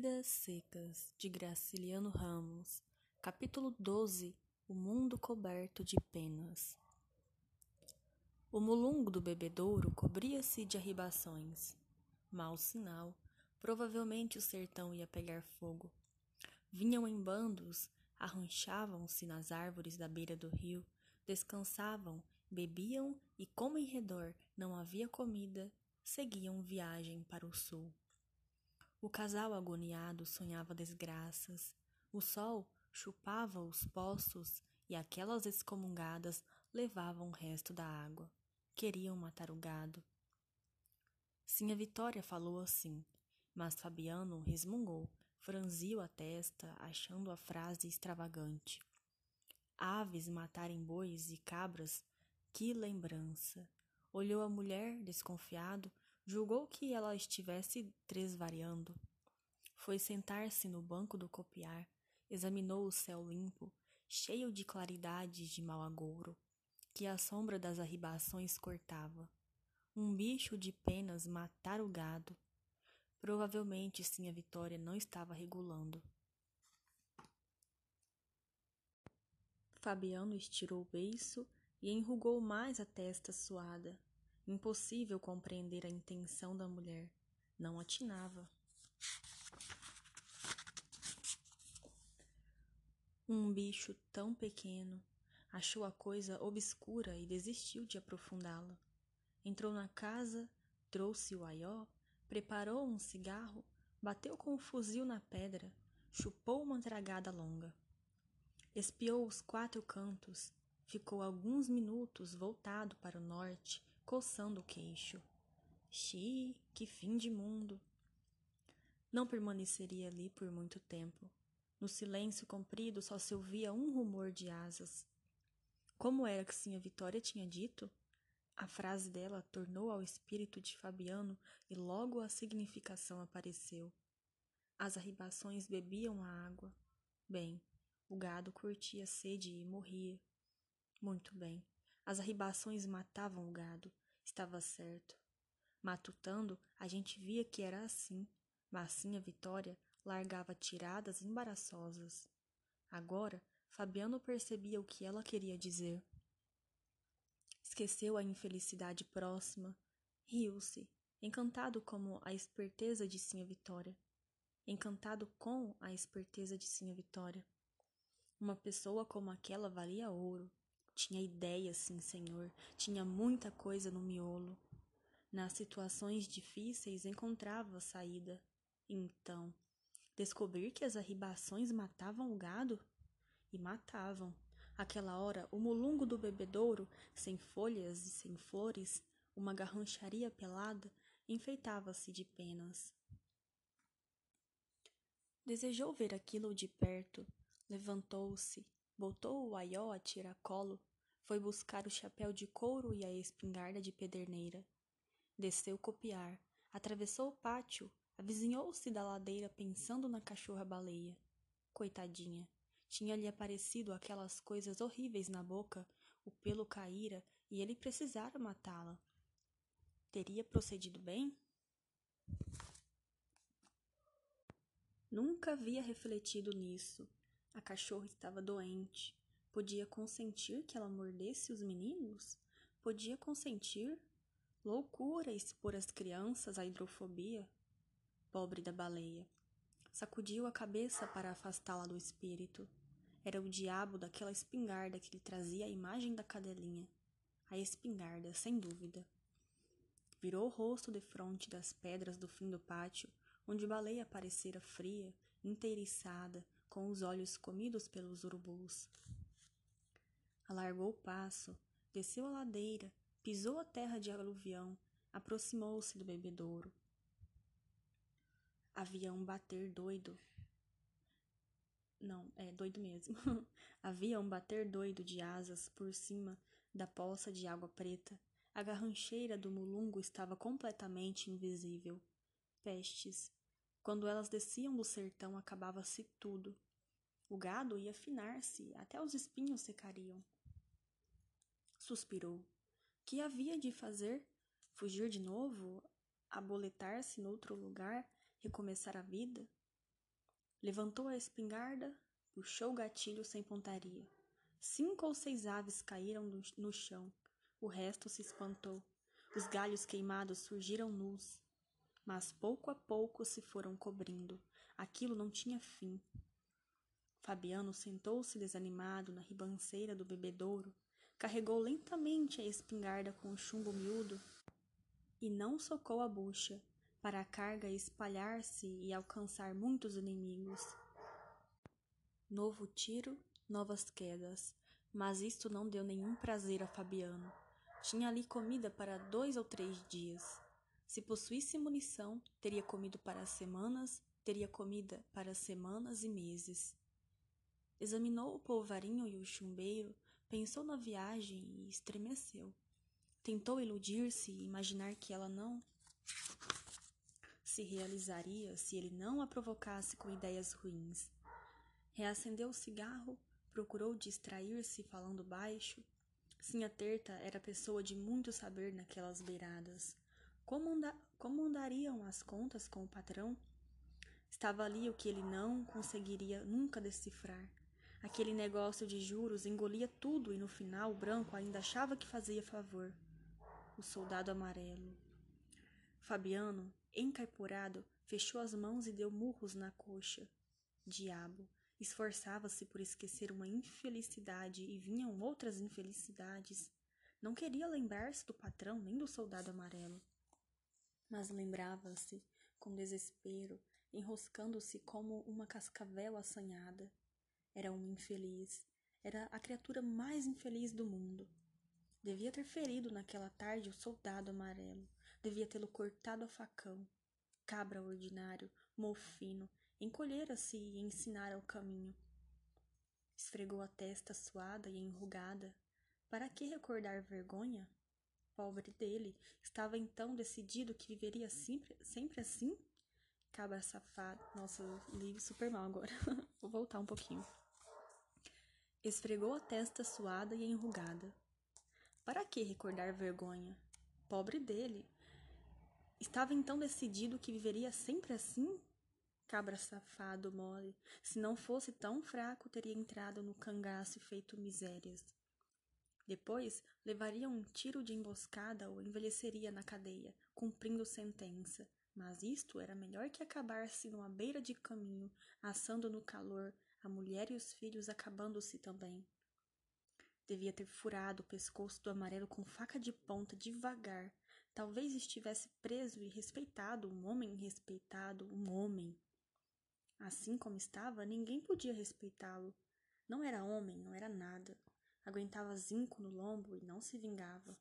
Feridas Secas, de Graciliano Ramos, capítulo 12 O Mundo Coberto de Penas. O mulungo do bebedouro cobria-se de arribações. Mau sinal, provavelmente o sertão ia pegar fogo. Vinham em bandos, arranchavam-se nas árvores da beira do rio, descansavam, bebiam e, como em redor não havia comida, seguiam viagem para o sul. O casal agoniado sonhava desgraças. O sol chupava os poços e aquelas excomungadas levavam o resto da água. Queriam matar o gado. Sim, a Vitória falou assim, mas Fabiano resmungou, franziu a testa, achando a frase extravagante. Aves matarem bois e cabras, que lembrança! Olhou a mulher, desconfiado, Julgou que ela estivesse tresvariando. Foi sentar-se no banco do copiar, examinou o céu limpo, cheio de claridades de mau agouro, que a sombra das arribações cortava. Um bicho de penas matar o gado. Provavelmente sim a Vitória não estava regulando. Fabiano estirou o beiço e enrugou mais a testa suada. Impossível compreender a intenção da mulher. Não atinava. Um bicho tão pequeno achou a coisa obscura e desistiu de aprofundá-la. Entrou na casa, trouxe o aió, preparou um cigarro, bateu com o fuzil na pedra, chupou uma tragada longa. Espiou os quatro cantos, ficou alguns minutos voltado para o norte, coçando o queixo. Xi, que fim de mundo! Não permaneceria ali por muito tempo. No silêncio comprido só se ouvia um rumor de asas. Como era que Sinha Vitória tinha dito? A frase dela tornou ao espírito de Fabiano e logo a significação apareceu. As arribações bebiam a água. Bem, o gado curtia sede e morria. Muito bem. As arribações matavam o gado. Estava certo. Matutando, a gente via que era assim, mas sim a Vitória largava tiradas embaraçosas. Agora, Fabiano percebia o que ela queria dizer. Esqueceu a infelicidade próxima, riu-se, encantado como a esperteza de Sinha Vitória. Encantado com a esperteza de Sinha Vitória. Uma pessoa como aquela valia ouro. Tinha ideias, sim, senhor. Tinha muita coisa no miolo. Nas situações difíceis encontrava saída. Então, descobrir que as arribações matavam o gado? E matavam. Aquela hora, o mulungo do bebedouro, sem folhas e sem flores, uma garrancharia pelada, enfeitava-se de penas. Desejou ver aquilo de perto, levantou-se, botou o aió a tiracolo foi buscar o chapéu de couro e a espingarda de pederneira. Desceu copiar, atravessou o pátio, avizinhou-se da ladeira pensando na cachorra-baleia. Coitadinha, tinha-lhe aparecido aquelas coisas horríveis na boca, o pelo caíra e ele precisara matá-la. Teria procedido bem? Nunca havia refletido nisso. A cachorra estava doente. Podia consentir que ela mordesse os meninos? Podia consentir? Loucura expor as crianças à hidrofobia? Pobre da baleia. Sacudiu a cabeça para afastá-la do espírito. Era o diabo daquela espingarda que lhe trazia a imagem da cadelinha. A espingarda, sem dúvida. Virou o rosto de fronte das pedras do fim do pátio, onde baleia parecera fria, inteiriçada, com os olhos comidos pelos urubus. Alargou o passo, desceu a ladeira, pisou a terra de aluvião, aproximou-se do bebedouro. Havia um bater doido. Não, é doido mesmo. Havia um bater doido de asas por cima da poça de água preta. A garrancheira do mulungo estava completamente invisível. Pestes. Quando elas desciam do sertão, acabava-se tudo. O gado ia afinar-se, até os espinhos secariam. Suspirou. Que havia de fazer? Fugir de novo? Aboletar-se noutro lugar? Recomeçar a vida? Levantou a espingarda, puxou o gatilho sem pontaria. Cinco ou seis aves caíram no chão. O resto se espantou. Os galhos queimados surgiram nus, mas pouco a pouco se foram cobrindo. Aquilo não tinha fim. Fabiano sentou-se desanimado na ribanceira do bebedouro, carregou lentamente a espingarda com o chumbo miúdo e não socou a bucha, para a carga espalhar-se e alcançar muitos inimigos. Novo tiro, novas quedas, mas isto não deu nenhum prazer a Fabiano. Tinha ali comida para dois ou três dias. Se possuísse munição, teria comido para semanas, teria comida para semanas e meses. Examinou o polvarinho e o chumbeiro, pensou na viagem e estremeceu. Tentou iludir-se e imaginar que ela não se realizaria se ele não a provocasse com ideias ruins. Reacendeu o cigarro, procurou distrair-se falando baixo. Sinha Terta era pessoa de muito saber naquelas beiradas. Como, anda como andariam as contas com o patrão? Estava ali o que ele não conseguiria nunca decifrar. Aquele negócio de juros engolia tudo e no final o branco ainda achava que fazia favor. O soldado amarelo. Fabiano, encaipurado, fechou as mãos e deu murros na coxa. Diabo! Esforçava-se por esquecer uma infelicidade e vinham outras infelicidades. Não queria lembrar-se do patrão nem do soldado amarelo. Mas lembrava-se, com desespero, enroscando-se como uma cascavel assanhada. Era um infeliz. Era a criatura mais infeliz do mundo. Devia ter ferido naquela tarde o soldado amarelo. Devia tê-lo cortado a facão. Cabra ordinário, mofino, encolhera-se e ensinara o caminho. Esfregou a testa suada e enrugada. Para que recordar vergonha? Pobre dele, estava então decidido que viveria sempre, sempre assim? Cabra safado. Nossa, li super mal agora. Vou voltar um pouquinho. Esfregou a testa suada e enrugada. Para que recordar vergonha? Pobre dele. Estava então decidido que viveria sempre assim? Cabra safado mole, se não fosse tão fraco, teria entrado no cangaço e feito misérias. Depois, levaria um tiro de emboscada ou envelheceria na cadeia, cumprindo sentença. Mas isto era melhor que acabar-se numa beira de caminho, assando no calor, a mulher e os filhos acabando-se também. Devia ter furado o pescoço do amarelo com faca de ponta devagar. Talvez estivesse preso e respeitado, um homem respeitado, um homem. Assim como estava, ninguém podia respeitá-lo. Não era homem, não era nada. Aguentava zinco no lombo e não se vingava.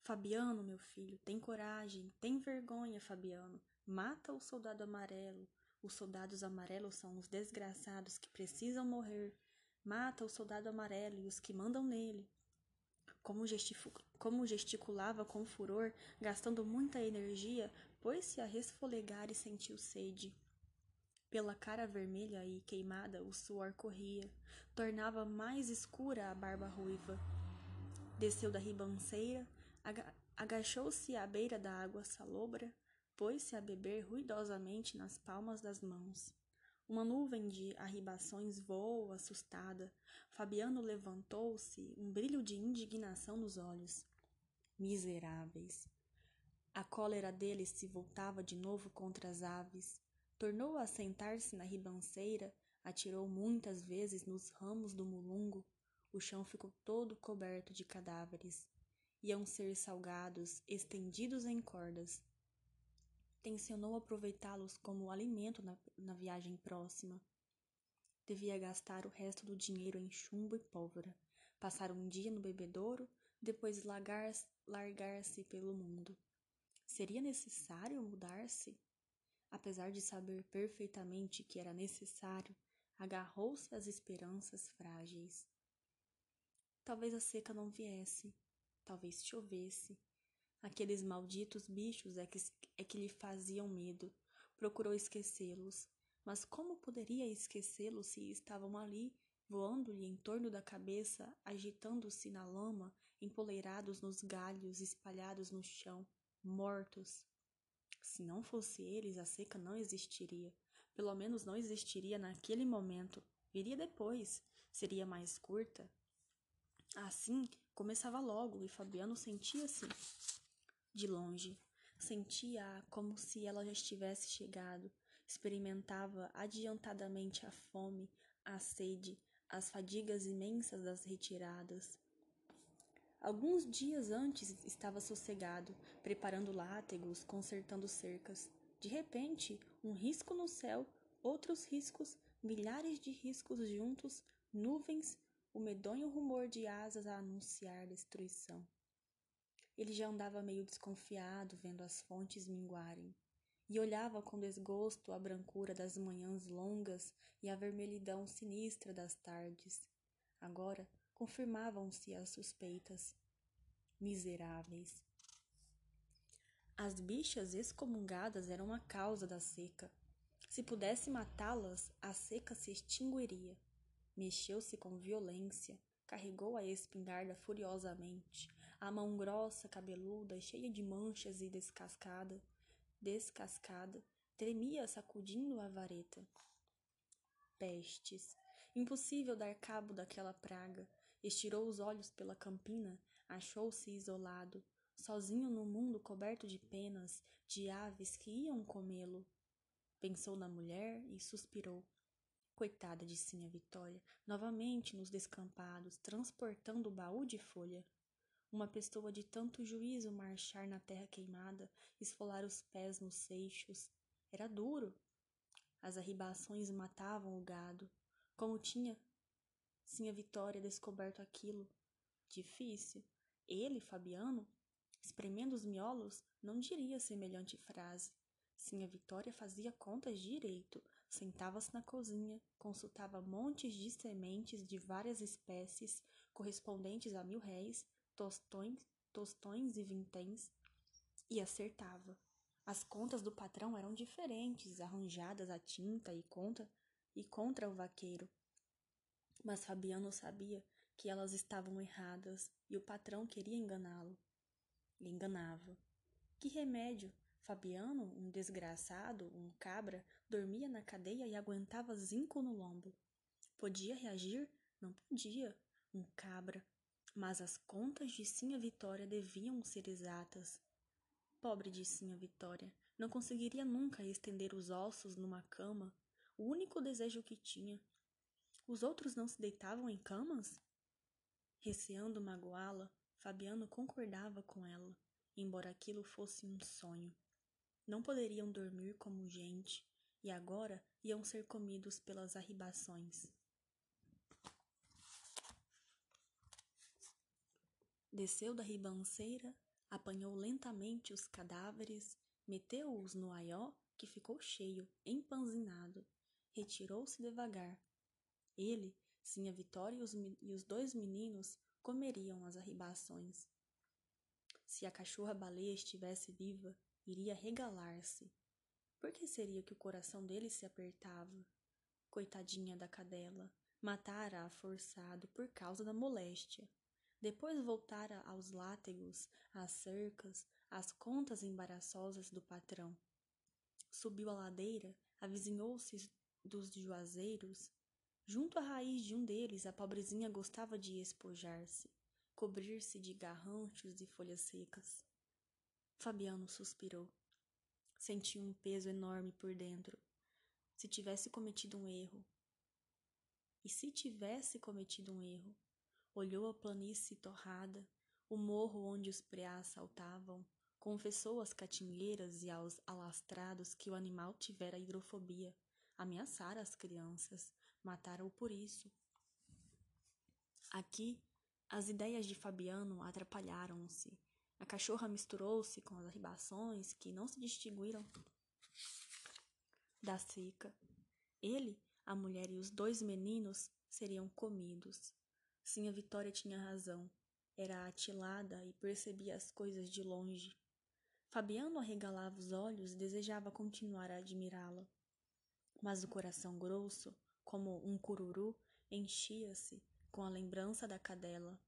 Fabiano, meu filho, tem coragem, tem vergonha, Fabiano. Mata o soldado amarelo. Os soldados amarelos são os desgraçados que precisam morrer. Mata o soldado amarelo e os que mandam nele. Como, como gesticulava com furor, gastando muita energia, pôs-se a resfolegar e sentiu sede. Pela cara vermelha e queimada o suor corria, tornava mais escura a barba ruiva. Desceu da ribanceira, aga agachou-se à beira da água salobra, pôs-se a beber ruidosamente nas palmas das mãos. Uma nuvem de arribações voou assustada. Fabiano levantou-se, um brilho de indignação nos olhos. Miseráveis! A cólera dele se voltava de novo contra as aves. Tornou a sentar-se na ribanceira, atirou muitas vezes nos ramos do mulungo. O chão ficou todo coberto de cadáveres. Iam ser salgados, estendidos em cordas tencionou aproveitá-los como alimento na, na viagem próxima. Devia gastar o resto do dinheiro em chumbo e pólvora, passar um dia no bebedouro, depois largar-se largar pelo mundo. Seria necessário mudar-se? Apesar de saber perfeitamente que era necessário, agarrou-se às esperanças frágeis. Talvez a seca não viesse, talvez chovesse, Aqueles malditos bichos é que, é que lhe faziam medo. Procurou esquecê-los. Mas como poderia esquecê-los se estavam ali, voando-lhe em torno da cabeça, agitando-se na lama, empoleirados nos galhos espalhados no chão, mortos? Se não fosse eles, a seca não existiria. Pelo menos não existiria naquele momento. Viria depois. Seria mais curta. Assim, começava logo e Fabiano sentia-se de longe. Sentia como se ela já estivesse chegado. Experimentava adiantadamente a fome, a sede, as fadigas imensas das retiradas. Alguns dias antes estava sossegado, preparando látegos, consertando cercas. De repente, um risco no céu, outros riscos, milhares de riscos juntos, nuvens, o medonho rumor de asas a anunciar destruição. Ele já andava meio desconfiado, vendo as fontes minguarem, e olhava com desgosto a brancura das manhãs longas e a vermelhidão sinistra das tardes. Agora confirmavam-se as suspeitas. Miseráveis. As bichas excomungadas eram a causa da seca. Se pudesse matá-las, a seca se extinguiria. Mexeu-se com violência, carregou a espingarda furiosamente, a mão grossa, cabeluda, cheia de manchas e descascada, descascada, tremia sacudindo a vareta. Pestes. Impossível dar cabo daquela praga. Estirou os olhos pela campina, achou-se isolado, sozinho no mundo coberto de penas, de aves que iam comê-lo. Pensou na mulher e suspirou. Coitada de Sinha Vitória, novamente nos descampados, transportando o baú de folha. Uma pessoa de tanto juízo marchar na terra queimada, esfolar os pés nos seixos. Era duro. As arribações matavam o gado. Como tinha Sinha Vitória descoberto aquilo? Difícil. Ele, Fabiano, espremendo os miolos, não diria semelhante frase. Sim, a Vitória fazia contas direito. Sentava-se na cozinha, consultava montes de sementes de várias espécies, correspondentes a mil réis, tostões, tostões e vinténs, e acertava. As contas do patrão eram diferentes, arranjadas a tinta e contra, e contra o vaqueiro. Mas Fabiano sabia que elas estavam erradas e o patrão queria enganá-lo. E enganava. Que remédio! Fabiano, um desgraçado, um cabra, dormia na cadeia e aguentava zinco no lombo. Podia reagir? Não podia. Um cabra. Mas as contas de Sinha Vitória deviam ser exatas. Pobre de Sinha Vitória, não conseguiria nunca estender os ossos numa cama, o único desejo que tinha. Os outros não se deitavam em camas? Receando magoá-la, Fabiano concordava com ela, embora aquilo fosse um sonho. Não poderiam dormir como gente, e agora iam ser comidos pelas arribações. Desceu da ribanceira, apanhou lentamente os cadáveres, meteu-os no aió, que ficou cheio, empanzinado. Retirou-se devagar. Ele, Sinha Vitória e os, e os dois meninos comeriam as arribações. Se a cachorra-baleia estivesse viva, iria regalar-se. Por que seria que o coração dele se apertava? Coitadinha da cadela, matara-a forçado por causa da moléstia. Depois voltara aos látegos, às cercas, às contas embaraçosas do patrão. Subiu a ladeira, avizinhou-se dos juazeiros, Junto à raiz de um deles, a pobrezinha gostava de espojar-se, cobrir-se de garranchos e folhas secas. Fabiano suspirou. Sentiu um peso enorme por dentro. Se tivesse cometido um erro. E se tivesse cometido um erro? Olhou a planície torrada, o morro onde os preás saltavam, confessou às catingueiras e aos alastrados que o animal tivera hidrofobia, ameaçara as crianças, Mataram-o por isso. Aqui, as ideias de Fabiano atrapalharam-se. A cachorra misturou-se com as arribações que não se distinguiram da seca. Ele, a mulher e os dois meninos seriam comidos. Sim, a Vitória tinha razão. Era atilada e percebia as coisas de longe. Fabiano arregalava os olhos e desejava continuar a admirá-la. Mas o coração grosso como um cururu, enchia-se com a lembrança da cadela.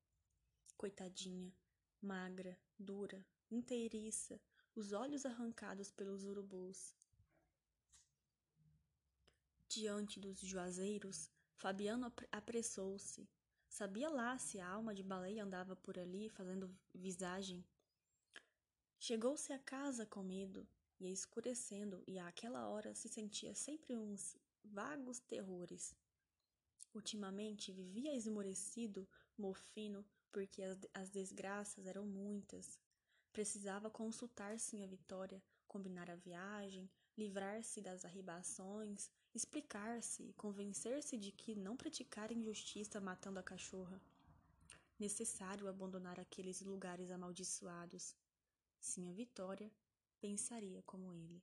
Coitadinha, magra, dura, inteiriça, os olhos arrancados pelos urubus. diante dos juazeiros, Fabiano apressou-se. Sabia lá se a alma de baleia andava por ali fazendo visagem. Chegou-se a casa com medo, ia escurecendo, e àquela hora se sentia sempre uns vagos terrores. Ultimamente vivia esmorecido, mofino, porque as, as desgraças eram muitas. Precisava consultar Sinha Vitória, combinar a viagem, livrar-se das arribações, explicar-se, convencer-se de que não praticar injustiça matando a cachorra. Necessário abandonar aqueles lugares amaldiçoados. Sinha Vitória pensaria como ele.